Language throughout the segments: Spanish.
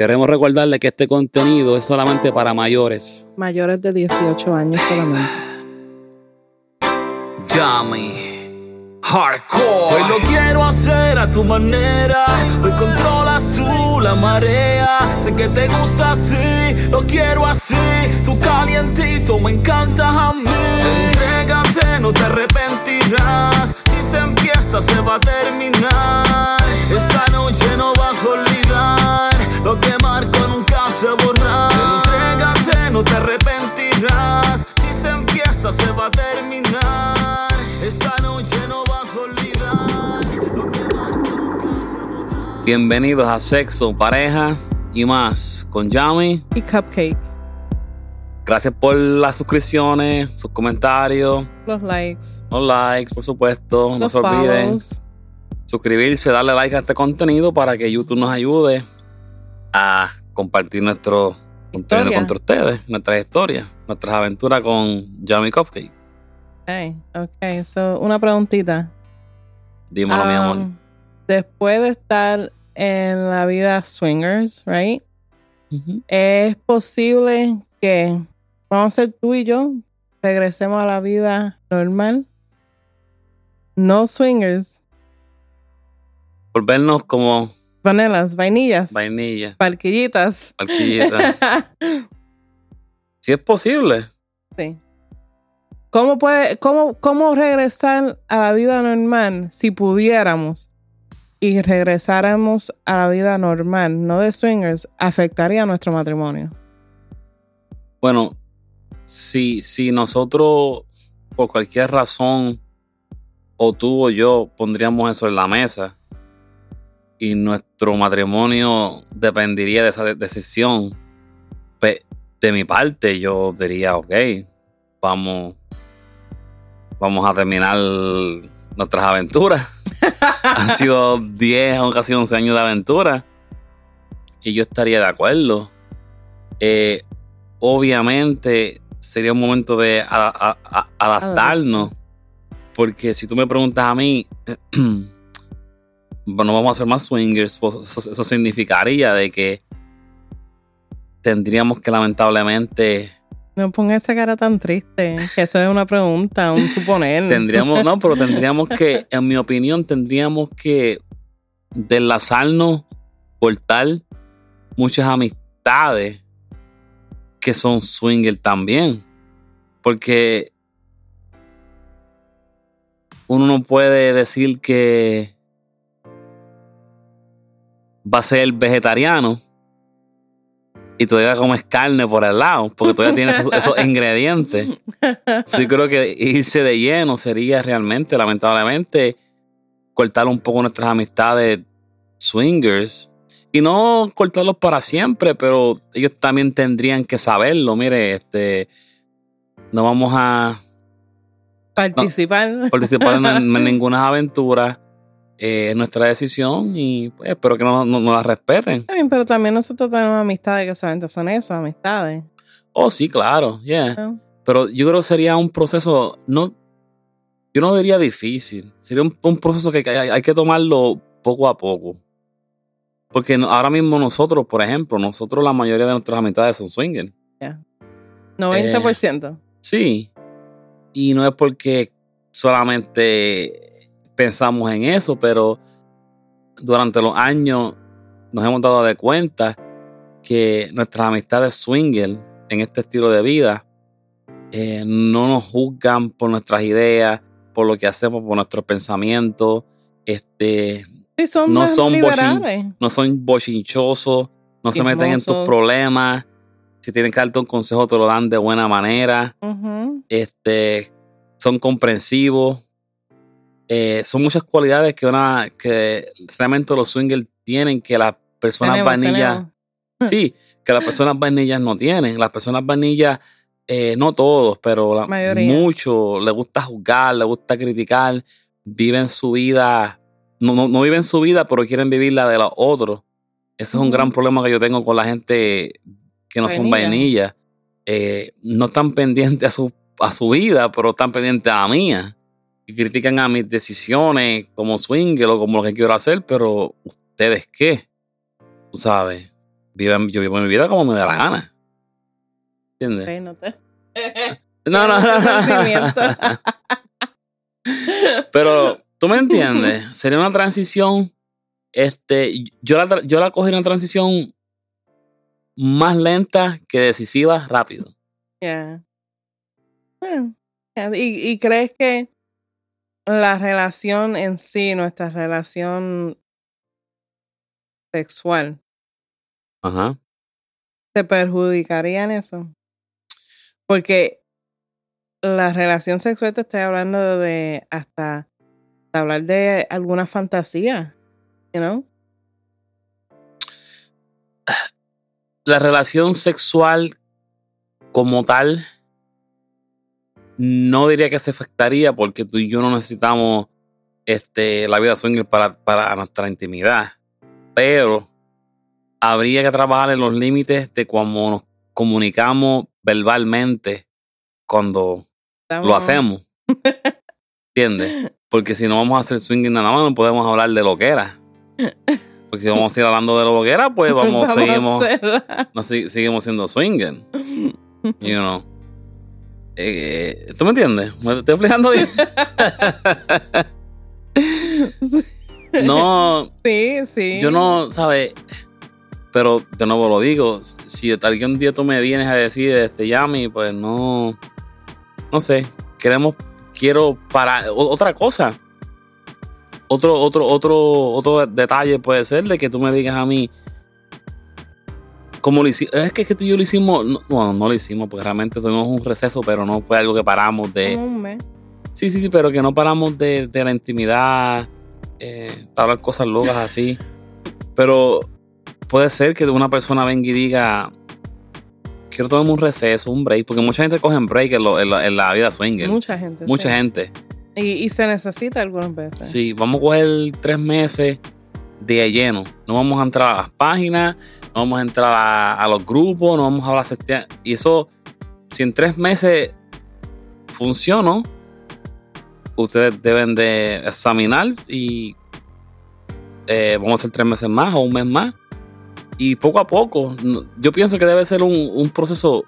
Queremos recordarle que este contenido es solamente para mayores. Mayores de 18 años solamente. Yummy. Hardcore. Hoy lo quiero hacer a tu manera. Hoy controlas tú la marea. Sé que te gusta así, lo quiero así. Tu calientito me encanta a mí. Entrégate, no te arrepentirás. Si se empieza, se va a terminar. Esta noche no vas a olvidar. Lo que marco nunca se borra. Entrégate, no te arrepentirás. Si se empieza, se va a terminar. Esta noche no vas a olvidar. Lo que marco nunca se borra. Bienvenidos a Sexo, Pareja y más con Yami. Y Cupcake. Gracias por las suscripciones, sus comentarios, Los likes. los likes, por supuesto. No los se olviden follows. suscribirse, darle like a este contenido para que YouTube nos ayude a compartir nuestro contenido contra ustedes, nuestras historias, nuestras aventuras con Yami Cupcake. Hey, ok, so una preguntita. Dímelo, mi amor. Um, Después de estar en la vida swingers, right? Es posible que vamos a ser tú y yo, regresemos a la vida normal. No swingers, Volvernos como vanelas, vainillas, vainilla, parquillitas. barquillita. si es posible. Sí. ¿Cómo, puede, cómo, ¿Cómo regresar a la vida normal si pudiéramos y regresáramos a la vida normal, no de swingers, afectaría nuestro matrimonio? Bueno, si, si nosotros, por cualquier razón, o tú o yo pondríamos eso en la mesa y nuestro matrimonio dependería de esa de- decisión, pues, de mi parte yo diría, ok, vamos, vamos a terminar nuestras aventuras. Han sido 10 o casi 11 años de aventura y yo estaría de acuerdo. Eh, obviamente sería un momento de a- a- a- adaptarnos. Porque si tú me preguntas a mí, bueno, vamos a ser más swingers, pues eso, eso significaría de que tendríamos que lamentablemente, No ponga esa cara tan triste, que eso es una pregunta, un suponer. tendríamos, no, pero tendríamos que, en mi opinión, tendríamos que deslazarnos, cortar muchas amistades que son swinger también. Porque uno no puede decir que va a ser vegetariano y todavía comes carne por el lado, porque todavía tiene esos, esos ingredientes. Sí, creo que irse de lleno sería realmente, lamentablemente, cortar un poco nuestras amistades swingers. Y no cortarlos para siempre, pero ellos también tendrían que saberlo. Mire, este, no vamos a Participar. participar en, en ninguna aventura. Eh, es nuestra decisión y pues, espero que no, no- no la respeten. Bien, pero también nosotros tenemos amistades que solamente son eso, amistades. Oh, sí, claro, yeah. ¿no? Pero yo creo que sería un proceso, no, yo no diría difícil, sería un, un proceso que hay, hay que tomarlo poco a poco. Porque ahora mismo nosotros, por ejemplo, nosotros la mayoría de nuestras amistades son swingers. 90%. Sí. Y no es porque solamente pensamos en eso, pero durante los años nos hemos dado de cuenta que nuestras amistades swinger en este estilo de vida eh, no nos juzgan por nuestras ideas, por lo que hacemos, por nuestros pensamientos. Este, Sí, son no son liberales. no son bochinchosos, no se meten en tus problemas. Si tienen que darte un consejo, te lo dan de buena manera este, son comprensivos. Eh, son muchas cualidades que, una, que realmente los swingers tienen que las personas Tenemos, sí, que las personas vainillas no tienen. Las personas vainillas, eh, no todos, pero la, muchos les gusta juzgar, les gusta criticar, viven su vida, no, no, no viven su vida, pero quieren vivir la de los otros. Ese es un gran problema que yo tengo con la gente que no son Vainilla. vainillas. Eh, no están pendientes a su, a su vida, pero están pendientes a la mía. Y critican a mis decisiones como swinger o como lo que quiero hacer, pero ¿ustedes qué? Tú sabes. vive- yo vivo mi vida como me da la gana. ¿Entiendes? No te- No, no. Pero, ¿tú me entiendes? Sería una transición. Este, yo la, yo la cogí una transición más lenta que decisiva rápido. Yeah. Bueno, yeah, ¿Y, ¿Y crees que la relación en sí, nuestra relación sexual, Ajá. te perjudicaría en eso? Porque la relación sexual te estoy hablando de hasta de hablar de alguna fantasía, you know? La relación sexual como tal, no diría que se afectaría porque tú y yo no necesitamos este, la vida swinger para, para nuestra intimidad. Pero habría que trabajar en los límites de cómo nos comunicamos verbalmente cuando lo hacemos. ¿Entiendes? Porque si no vamos a hacer swinging nada más, no podemos hablar de lo que era. Porque si vamos a ir hablando de lo que era, pues vamos, a seguimos, no, seguimos siendo swinging. You know. Eh, ¿Tú me entiendes? ¿Me estoy explicando bien? no, Sí, sí. yo no, ¿sabes? Pero de nuevo lo digo, si algún día tú me vienes a decir, este, Yami, pues no, no sé, queremos, quiero para otra cosa. Otro, otro, otro, otro detalle puede ser de que tú me digas a mí, como lo hicimos, es que, es que yo lo hicimos, no, no, no lo hicimos, porque realmente tuvimos un receso, pero no fue algo que paramos de, Como un mes. Sí, sí, sí, pero que no paramos de, de la intimidad, eh, para hablar cosas locas así. Pero puede ser que una persona venga y diga, quiero tomarme un receso, un break, porque mucha gente coge un break en, lo- en la, en la vida swinger. Mucha gente. Mucha sí. gente. Y, y se necesita algunas veces. Sí, vamos a coger tres meses de lleno. No vamos a entrar a las páginas, no vamos a entrar a, a los grupos, no vamos a hablar. Y eso, si en tres meses funcionó, ustedes deben de examinar y eh, vamos a hacer tres meses más o un mes más. Y poco a poco, yo pienso que debe ser un, un proceso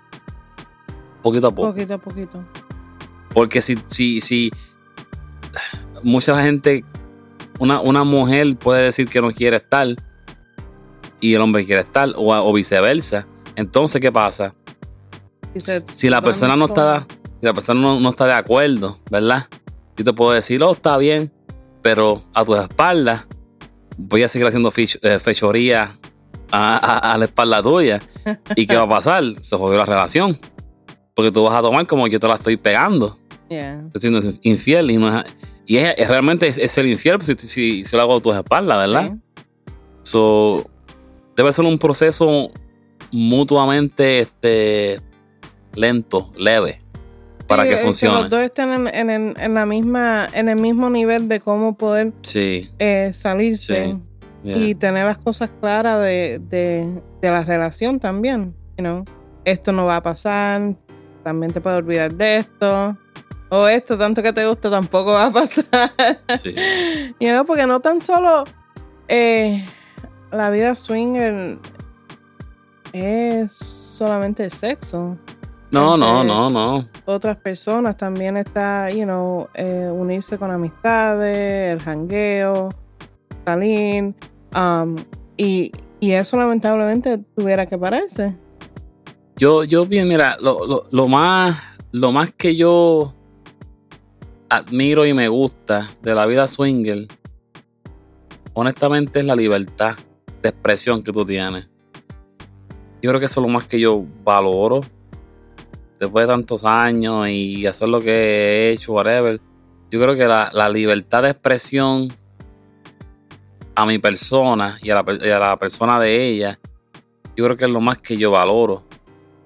poquito a poco. Poquito a poquito. Porque si, si, si mucha gente, una, una mujer puede decir que no quiere estar y el hombre quiere estar, o, o viceversa. Entonces, ¿qué pasa? Si la persona no está, si la persona no, no está de acuerdo, ¿verdad? Yo te puedo decir, oh, está bien, pero a tus espaldas voy a seguir haciendo eh, fechoría a, a- a la espalda tuya. ¿Y qué va a pasar? Se jodió la relación. Porque tú vas a tomar como yo te la estoy pegando. Yeah. Estoy siendo infiel y no es, y es, es realmente es, es ser infiel si, si, si lo hago a tus espaldas, ¿verdad? Sí. So, debe ser un proceso mutuamente este, lento, leve, para Sí, que funcione. los dos estén en, en- en- la misma, en el mismo nivel de cómo poder Sí, eh, salirse yeah. y tener las cosas claras de, de, de la relación también. You know? Esto no va a pasar, también te puedes olvidar de esto. O esto, tanto que te gusta, tampoco va a pasar. sí. You know, porque no tan solo eh, la vida swinger es solamente el sexo. No, no, Este, no, no. Otras personas también está, you know, eh, unirse con amistades, el jangueo, salir. um, y, y eso lamentablemente tuviera que pararse. Yo, yo bien, mira, lo, lo, lo más, lo más que yo admiro y me gusta de la vida swinger, honestamente es la libertad de expresión que tú tienes. Yo creo que eso es lo más que yo valoro. Después de tantos años y hacer lo que he hecho, whatever. Yo creo que la, la libertad de expresión a mi persona y a, la, y a la persona de ella, yo creo que es lo más que yo valoro.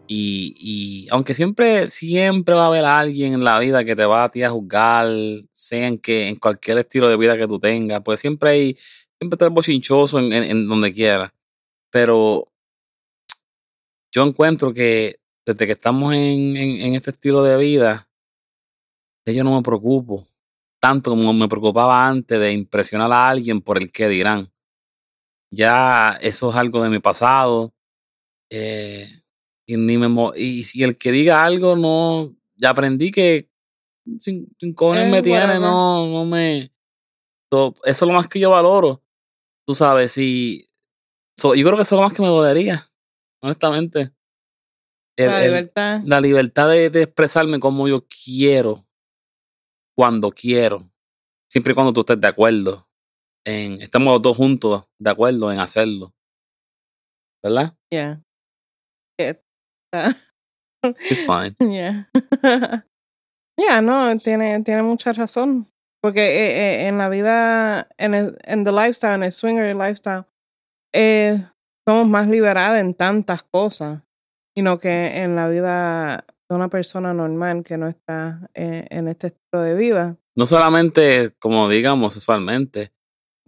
Y, y aunque siempre, siempre va a haber alguien en la vida que te va a ti a juzgar, sea en que, en cualquier estilo de vida que tú tengas, pues siempre hay, siempre está el bochinchoso en, en- donde quiera. Pero yo encuentro que desde que estamos en, en- este estilo de vida, yo no me preocupo tanto como me preocupaba antes de impresionar a alguien por el que dirán. Ya eso es algo de mi pasado Eh, y ni me y si el que diga algo no ya aprendí que sin, sin cojones Eh, me tiene whatever. no no me so, eso es lo más que yo valoro tú sabes si so, yo creo que eso es lo más que me dolería honestamente El- la el- libertad. la libertad de, de expresarme como yo quiero cuando quiero siempre y cuando tú estés de acuerdo en estamos los dos juntos de acuerdo en hacerlo ¿verdad? Yeah. Está- She's fine Yeah. yeah, no, tiene, tiene mucha razón. Porque eh, eh, en la vida, en el, en the lifestyle, en el swinger lifestyle, eh, somos más liberados en tantas cosas. Y no que en la vida de una persona normal que no está en este estilo de vida. no solamente como digamos sexualmente.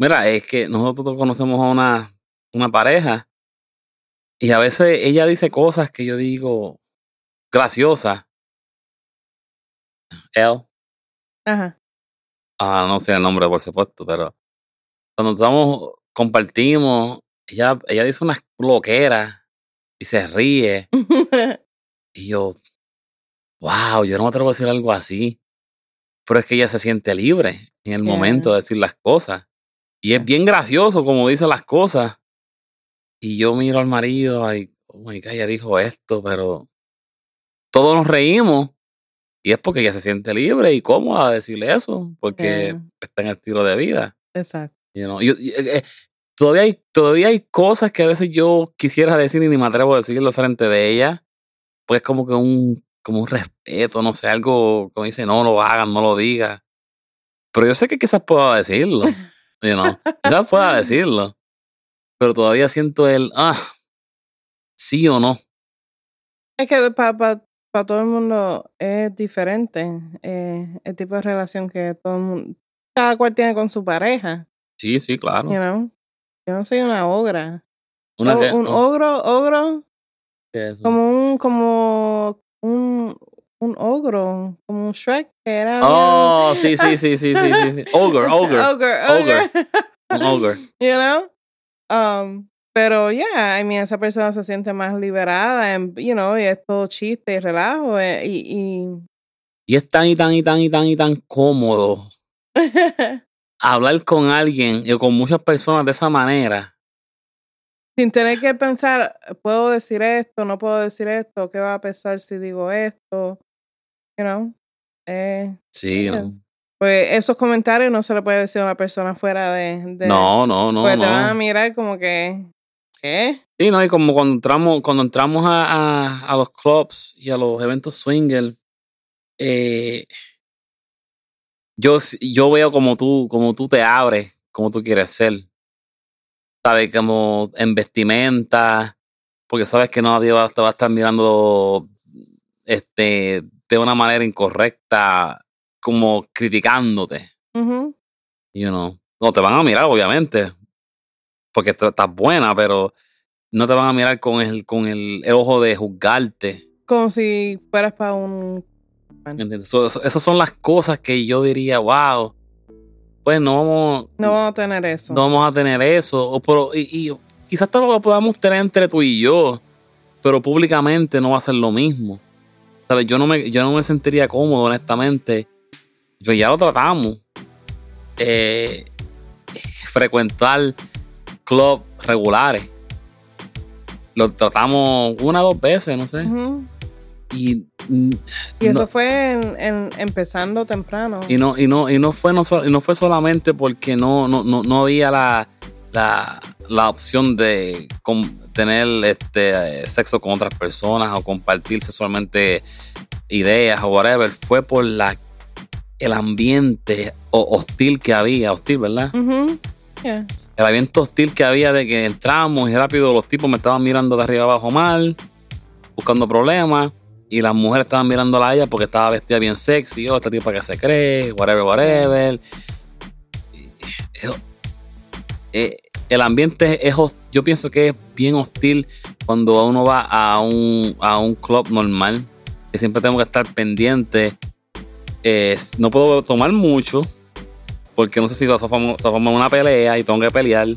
Mira, es que nosotros conocemos a una, una pareja y a veces ella dice cosas que yo digo graciosas. Él, Ajá. ah, no sé el nombre por supuesto, pero cuando estamos, compartimos, ella, ella dice unas loqueras y se ríe y yo, wow, yo no me atrevo a decir algo así. Pero es que ella se siente libre en el Yeah. momento de decir las cosas. Y es bien gracioso como dice las cosas. Y yo miro al marido y, oh my God, ella dijo esto, pero todos nos reímos. Y es porque ella se siente libre y cómoda de decirle eso, porque Yeah. está en el estilo de vida. Exacto. you know. Yo- eh, eh, todavía, hay, todavía hay cosas que a veces yo quisiera decir y ni me atrevo a decirlo frente de ella. Pues es como que un, como un respeto, no sé, algo como dice, no lo hagan, no lo digas. Pero yo sé que quizás pueda decirlo. You know, quizás pueda decirlo. Pero todavía siento el, ah, sí o no. Es que para todo el mundo es diferente eh, el tipo de relación que todo el mundo, cada cual tiene con su pareja. Sí, sí, claro. You know? Yo no soy una ogra. Una O- un oh, ogro, ogro, ¿qué es eso? como un, como un, un ogro, como un Shrek que era. Oh, sí, sí, sí, sí, sí, sí, sí. Ogre, ogre. ogre, ogre. ogre. Un ogre. you know? Um, pero yeah, I mean, esa persona se siente más liberada, you know, y es todo chiste y relajo. eh, y, y Y es tan y tan y tan y tan y tan cómodo hablar con alguien y con muchas personas de esa manera. sin tener que pensar, puedo decir esto, no puedo decir esto, qué va a pensar si digo esto, you know. Eh, Sí, no. Pues esos comentarios no se le puede decir a una persona fuera de, de No, no, no, pues te van a no. mirar como que ¿qué? Sí, no, y como cuando entramos, cuando entramos a, a, a los clubs y a los eventos swinger, eh, yo, yo veo como tú, como tú te abres, como tú quieres ser. Sabes, como en vestimenta, porque sabes que nadie va, te va a estar mirando este, de una manera incorrecta, como criticándote. You know. No, te van a mirar, obviamente, porque estás buena, pero no te van a mirar con el, con el, el ojo de juzgarte. Como si fueras para un eso- esas son las cosas que yo diría, wow, pues no vamos, no vamos a tener eso. no vamos a tener eso. O pero, y, y quizás te lo podamos tener entre tú y yo, pero públicamente no va a ser lo mismo. ¿Sabes? Yo no me, yo no me sentiría cómodo, honestamente. Yo ya lo tratamos. Eh, frecuentar clubs regulares. Lo tratamos una o dos veces, no sé. Y, Y eso no- fue en, en- empezando temprano. y no, y no, y no fue no, y no fue solamente porque no, no, no, no había la, la, la opción de tener este sexo con otras personas o compartir sexualmente ideas o whatever. Fue por la el ambiente ho- hostil que había, hostil, ¿verdad? Yeah. El ambiente hostil que había de que entramos y rápido los tipos me estaban mirando de arriba abajo mal, buscando problemas. Y las mujeres estaban mirándola a ella porque estaba vestida bien sexy. Oh, esta tipa que se cree, whatever, whatever. Eh, eh, el ambiente es, yo pienso que es bien hostil cuando uno va a un, a un club normal. Que siempre tengo que estar pendiente. No puedo tomar mucho porque no sé si va a formar una pelea y tengo que pelear.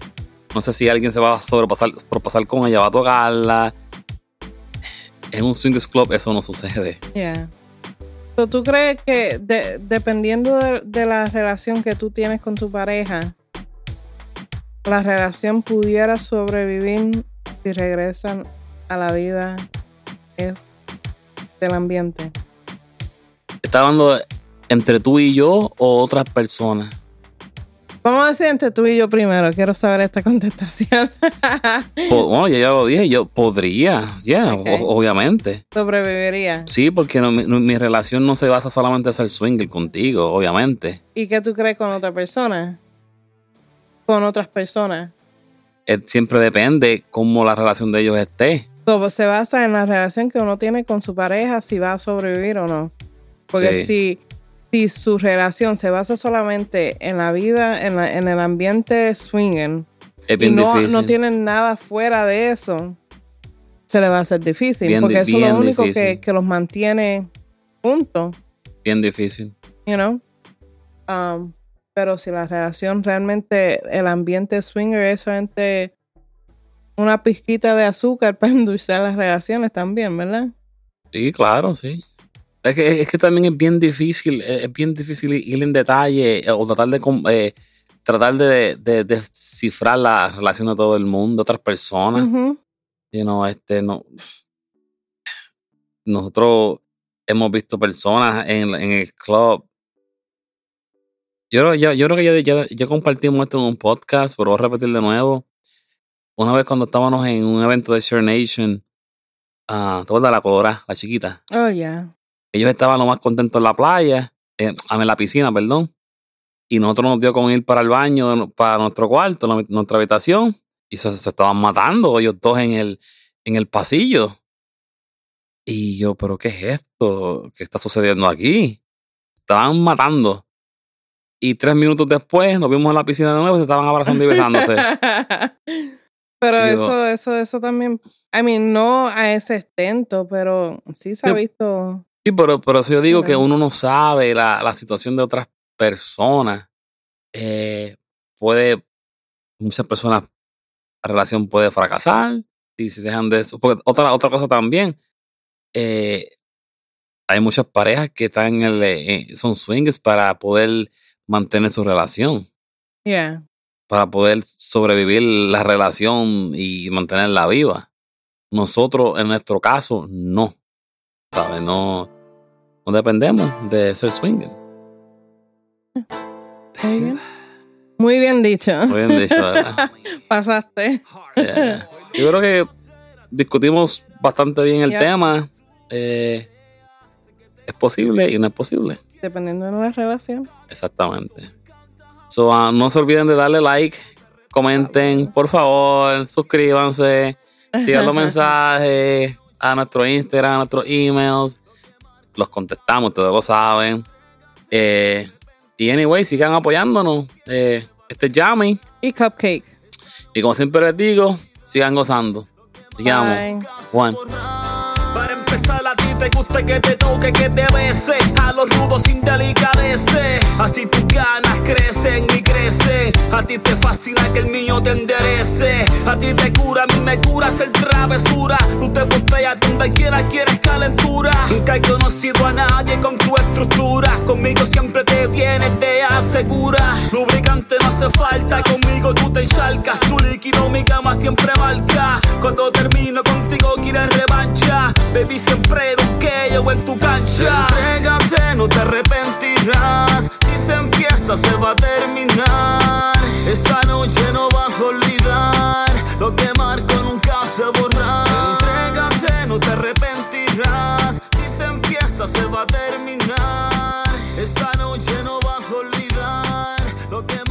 No sé si alguien se va a sobrepasar, pasar con ella, va a tocarla. en un swingers club eso no sucede. Yeah. ¿Tú crees que de- dependiendo de, de la relación que tú tienes con tu pareja, la relación pudiera sobrevivir si regresan a la vida es del ambiente? ¿Está hablando entre tú y yo o otras personas? Vamos a decir entre tú y yo primero. Quiero saber esta contestación. Bueno, ya, ya lo dije, yo podría, ya, o- obviamente. Sobreviviría. Sí, porque no- mi, relación no se basa solamente en ser swinger contigo, obviamente. ¿Y qué tú crees con otra persona? Con otras personas. Eh, siempre depende cómo la relación de ellos esté. Todo se basa en la relación que uno tiene con su pareja, si va a sobrevivir o no. Porque Sí. si, si su relación se basa solamente en la vida, en, la- en el ambiente swinging, Es y no, difícil. no tienen nada fuera de eso, se le va a hacer difícil. Bien porque eso es lo único que, que los mantiene juntos, Bien difícil. you know. Um, pero si la relación realmente, el ambiente swinger es solamente una pizquita de azúcar para endulzar las relaciones también, ¿verdad? Sí, claro, sí. Es que, es que también es bien difícil, eh, es bien difícil ir en detalle eh, o tratar de eh, tratar de, de- de descifrar la relación de todo el mundo, otras personas. You know, este, no. Nosotros hemos visto personas en, en el club. Yo, creo- yo, yo creo que ya, ya, ya compartimos esto en un podcast, pero voy a repetir de nuevo. Una vez cuando estábamos en un evento de Share Nation, ah, ¿te acuerdas la colora, la chiquita? Oh, yeah. Ellos estaban lo más contentos en la playa, eh, en la piscina, perdón. Y nosotros nos dio con ir para el baño, para nuestro cuarto, la- nuestra habitación. Y se, se estaban matando ellos dos en el, en el pasillo. Y yo, ¿pero qué es esto? ¿Qué está sucediendo aquí? Estaban matando. Y tres minutos después nos vimos en la piscina de nuevo y se estaban abrazando y besándose. pero Digo- eso, eso, eso también, I mean, no a ese extento, pero sí se ha visto. Sí, pero, pero si yo digo que uno no sabe la, la situación de otras personas, eh, puede, muchas personas, la relación puede fracasar y si dejan de eso. Porque otra, otra cosa también, eh, hay muchas parejas que están en el, eh, son swingers para poder mantener su relación, Yeah. para poder sobrevivir la relación y mantenerla viva. Nosotros, en nuestro caso, no. ¿Sabes? No, no dependemos de ser swinger. Muy bien. Muy bien dicho. Muy bien dicho, ¿verdad? Pasaste. Yeah. Yo creo que discutimos bastante bien el tema. Eh, es posible y no es posible. Dependiendo de la relación. Exactamente. So, ah, no se olviden de darle like, comenten, por favor, suscríbanse, sigan los mensajes a nuestro Instagram, a nuestros emails. Los contestamos, ustedes lo saben. Eh, y anyway, sigan apoyándonos. Eh, este es Yami. Y cupcake. Y como siempre les digo, sigan gozando. Bye. Juan. Te gusta que te toque, que te bese. A los rudos sin delicadece. Así tus ganas crecen y crecen. A ti te fascina que el mío te enderece. A ti te cura, a mí me cura hacer travesura. Tú te botellas donde quiera quieres calentura. Nunca he conocido a nadie con tu estructura. Conmigo siempre te viene, te asegura. Lubricante no hace falta, conmigo tú te encharcas. Tu líquido mi cama siempre marca. Cuando termino contigo quieres revancha. Baby siempre estrella o en tu cancha. Entrégate, no te arrepentirás. Si se empieza, se va a terminar. Esta noche no vas a olvidar. Lo que marco nunca se borra. Entrégate, no te arrepentirás. Si se empieza, se va a terminar. Esta noche no vas a olvidar. Lo que